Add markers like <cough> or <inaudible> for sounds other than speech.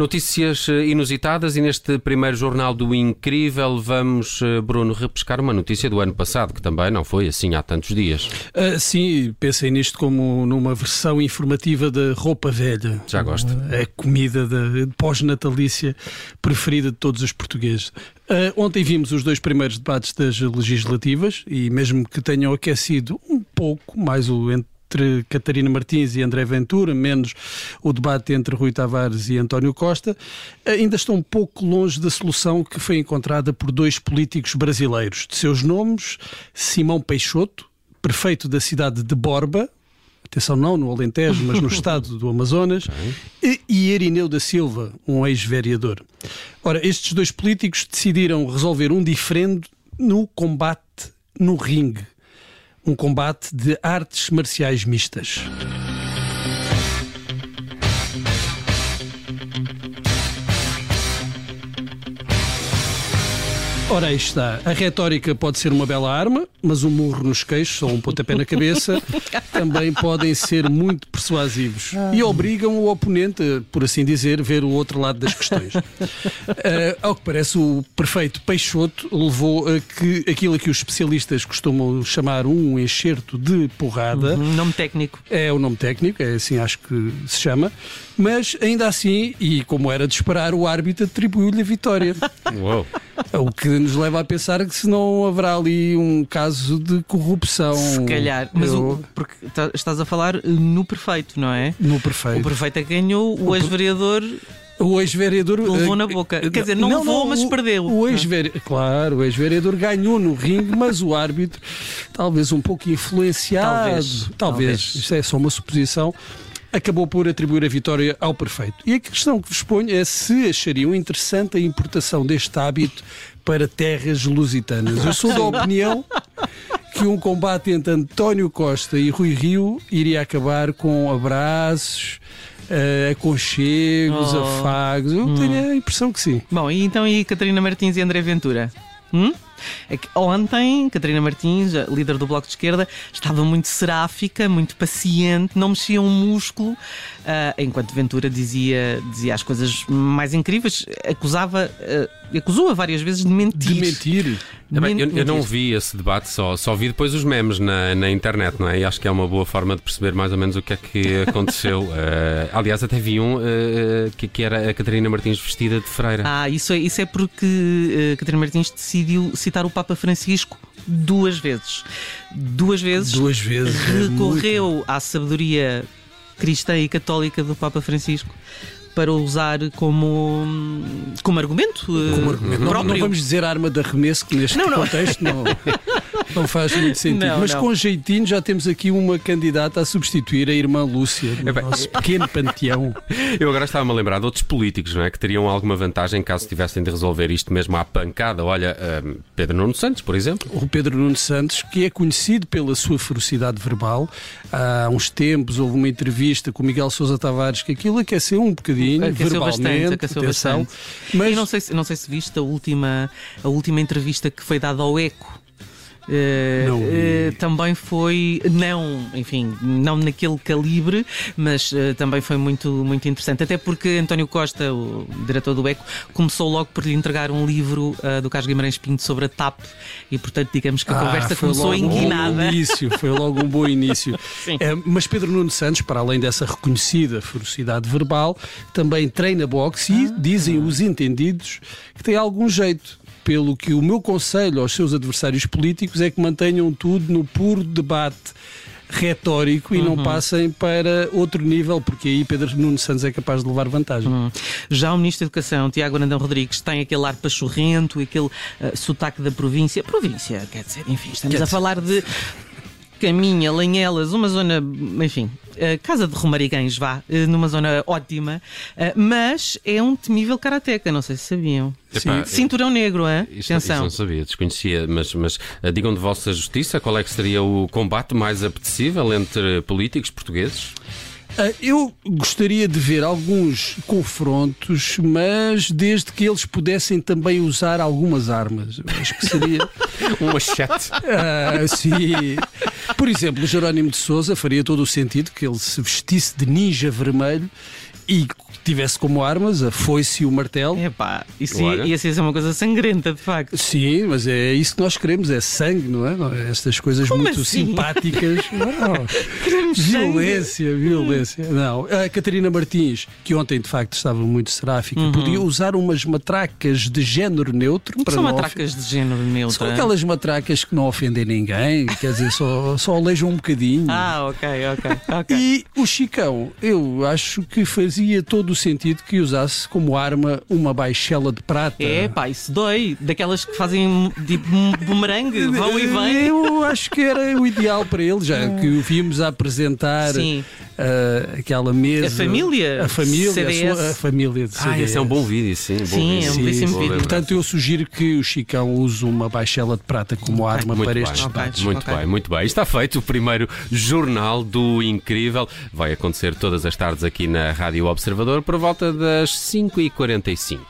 Notícias eh, inusitadas e neste primeiro jornal do Incrível vamos, eh, Bruno, repescar uma notícia do ano passado, que também não foi assim há tantos dias. Uh, sim, pensei nisto como numa versão informativa da roupa velha. Já gosto. A comida da pós-natalícia preferida de todos os portugueses. Uh, ontem vimos os dois primeiros debates das legislativas e mesmo que tenham aquecido um pouco mais o entre Catarina Martins e André Ventura, menos o debate entre Rui Tavares e António Costa, ainda estão um pouco longe da solução que foi encontrada por dois políticos brasileiros. De seus nomes, Simão Peixoto, prefeito da cidade de Borba, atenção não no Alentejo, mas no <laughs> estado do Amazonas, e, e Erineu da Silva, um ex-vereador. Ora, estes dois políticos decidiram resolver um diferendo no combate no ringue um combate de artes marciais mistas. Ora, aí está. A retórica pode ser uma bela arma, mas um murro nos queixos ou um pontapé na cabeça <laughs> também podem ser muito persuasivos e obrigam o oponente, por assim dizer, ver o outro lado das questões. Uh, <laughs> ao que parece, o prefeito Peixoto levou a que aquilo que os especialistas costumam chamar um enxerto de porrada. Uhum, nome técnico. É o nome técnico, é assim acho que se chama. Mas ainda assim, e como era de esperar, o árbitro atribuiu-lhe a vitória. Uou. O que nos leva a pensar que se não haverá ali um caso de corrupção. Se calhar, mas Eu- o, porque tá- estás a falar eh, no perfeito, não é? No O perfeito. prefeito é que ganhou, o ex-vereador O ex-vereador. levou eh, na boca. Quer dizer, não, levou, mas o- perdeu. O ex-vereador, claro, o ex-vereador ganhou no ringue, mas o árbitro, talvez um pouco influenciado, Talvez, talvez. isto é só uma suposição, acabou por atribuir a vitória ao prefeito. E a questão que vos ponho é se achariam interessante a importação deste hábito para terras lusitanas. Eu sou da opinião que um combate entre António Costa e Rui Rio iria acabar com abraços, eh, aconchegos, Oh. afagos. Eu tenho a impressão que sim. Bom, e então e Catarina Martins e André Ventura? Hum? É que ontem, Catarina Martins, líder do Bloco de Esquerda, estava muito seráfica, muito paciente, não mexia um músculo, ah, enquanto Ventura dizia, dizia as coisas mais incríveis, acusava, ah, acusou-a várias vezes de mentir. De mentir. Também, eu, eu não vi esse debate, só, só vi depois os memes na, na internet, não é? E acho que é uma boa forma de perceber mais ou menos o que é que <laughs> aconteceu. Eh, aliás, até vi um eh, que, que era a Catarina Martins vestida de freira. Ah, isso é, isso é porque eh, Catarina Martins decidiu citar o Papa Francisco duas vezes. Duas vezes. Duas vezes. é recorreu à sabedoria cristã e católica do Papa Francisco para usar como, como argumento, eh, Como argumento. Não, não vamos dizer arma de arremesso, que neste Não, não. contexto não, <laughs> não faz muito sentido. Não, Mas não. com jeitinho já temos aqui uma candidata a substituir a irmã Lúcia, do bem, nosso pequeno panteão. Eu agora estava-me a lembrar de outros políticos, não é? Que teriam alguma vantagem caso tivessem de resolver isto mesmo à pancada. Olha, eh, Pedro Nuno Santos, por exemplo. O Pedro Nuno Santos, que é conhecido pela sua ferocidade verbal. Há uns tempos houve uma entrevista com o Miguel Sousa Tavares que aquilo aqueceu um bocadinho, Aqueceu verbalmente. bastante, aqueceu atenção. bastante. Mas E não sei, se, não sei se viste a última, a última entrevista que foi dada ao Eco. Eh, Não eh, também foi, não, enfim, não naquele calibre, mas eh, também foi muito, muito interessante. Até porque António Costa, o diretor do Eco, começou logo por lhe entregar um livro do Carlos Guimarães Pinto sobre a TAP e, portanto, digamos que a Ah, conversa começou um bom início, foi logo um bom início. <laughs> É, mas Pedro Nuno Santos, para além dessa reconhecida ferocidade verbal, também treina boxe e dizem os entendidos que tem algum jeito. Pelo que o meu conselho aos seus adversários políticos é que mantenham tudo no puro debate retórico e não passem para outro nível, porque aí Pedro Nuno Santos é capaz de levar vantagem. Hum. Já o Ministro da Educação, Tiago Arandão Rodrigues, tem aquele ar pachorrento, aquele eh, sotaque da província. Província, quer dizer, enfim, estamos Quer a dizer- falar de Caminha, Lanhelas, uma zona, enfim, eh, Casa de Romarigães, vá, eh, numa zona ótima, eh, mas é um temível karateca, não sei se sabiam. Epá, Cinturão negro, hein? Isto, isto Atenção. não sabia, desconhecia, mas, mas digam de vossa justiça qual é que seria o combate mais apetecível entre políticos portugueses? Ah, Eu gostaria de ver alguns confrontos, mas desde que eles pudessem também usar algumas armas. Eu acho que seria. <laughs> Um machete. Ah, sim. Por exemplo, o Jerónimo de Souza faria todo o sentido que ele se vestisse de ninja vermelho e tivesse como armas a foice e o martelo. Epá, isso ia, ia ser uma coisa sangrenta, de facto. Sim, mas é isso que nós queremos, é sangue, não é? É Estas coisas Como muito assim? simpáticas. <laughs> Não. Queremos sangue. Violência, violência. Não, a Catarina Martins, que ontem de facto estava muito seráfica, podia usar umas matracas de género neutro para são matracas de género neutro? São aquelas matracas que não ofendem ninguém, quer dizer, só, só alejam um bocadinho. Ah, ok, ok, <laughs> ok. E o Chicão, eu acho que fazia todo o sentido que usasse como arma uma baixela de prata. É, pá, isso dói. Daquelas que fazem tipo um bumerangue, vão e vêm. Eu acho que era o ideal para ele, já que o vimos a apresentar Sim. Ah, aquela mesa. A família A família, a, CDS. sua- a família de Ah, CDS. esse é um bom vídeo, sim. Bom Sim, vídeo. é um belíssimo vídeo. Portanto, eu sugiro que o Chicão use uma baixela de prata como arma Muito para bem, estes Ok. debates. muito ok. bem, muito bem. Está feito o primeiro jornal do Incrível. Vai acontecer todas as tardes aqui na Rádio Observador por volta das 5h45.